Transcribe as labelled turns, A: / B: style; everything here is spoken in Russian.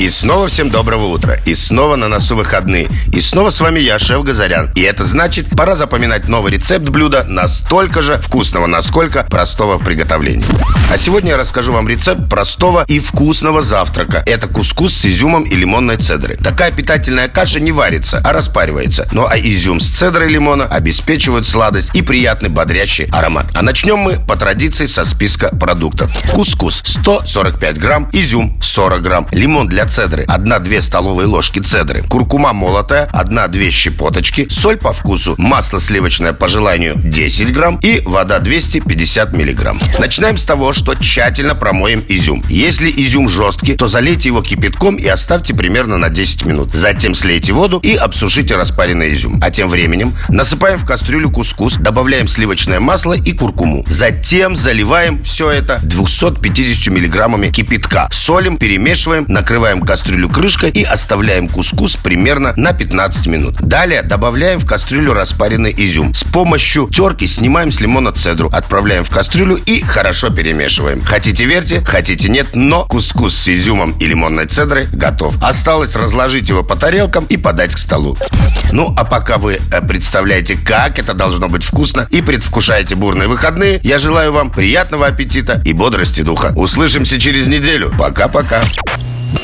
A: И снова всем доброго утра. И снова на носу выходные. И снова с вами я, шеф Газарян. И это значит, пора запоминать новый рецепт блюда настолько же вкусного, насколько простого в приготовлении. А сегодня я расскажу вам рецепт простого и вкусного завтрака. Это кускус с изюмом и лимонной цедрой. Такая питательная каша не варится, а распаривается. Ну а изюм с цедрой лимона обеспечивают сладость и приятный бодрящий аромат. А начнем мы по традиции со списка продуктов. Кускус 145 грамм, изюм 40 грамм, лимон для цедры 1-2 столовые ложки цедры, куркума молотая 1-2 щепоточки, соль по вкусу, масло сливочное по желанию 10 грамм и вода 250 миллиграмм. Начинаем с того, что тщательно промоем изюм. Если изюм жесткий, то залейте его кипятком и оставьте примерно на 10 минут. Затем слейте воду и обсушите распаренный изюм. А тем временем насыпаем в кастрюлю кускус, добавляем сливочное масло и куркуму. Затем заливаем все это 250 миллиграммами кипятка. Солим, перемешиваем, накрываем кастрюлю крышкой и оставляем кускус примерно на 15 минут. Далее добавляем в кастрюлю распаренный изюм. С помощью терки снимаем с лимона цедру, отправляем в кастрюлю и хорошо перемешиваем. Хотите верьте, хотите нет, но кускус с изюмом и лимонной цедрой готов. Осталось разложить его по тарелкам и подать к столу. Ну, а пока вы э, представляете, как это должно быть вкусно и предвкушаете бурные выходные, я желаю вам приятного аппетита и бодрости духа. Услышимся через неделю. Пока-пока.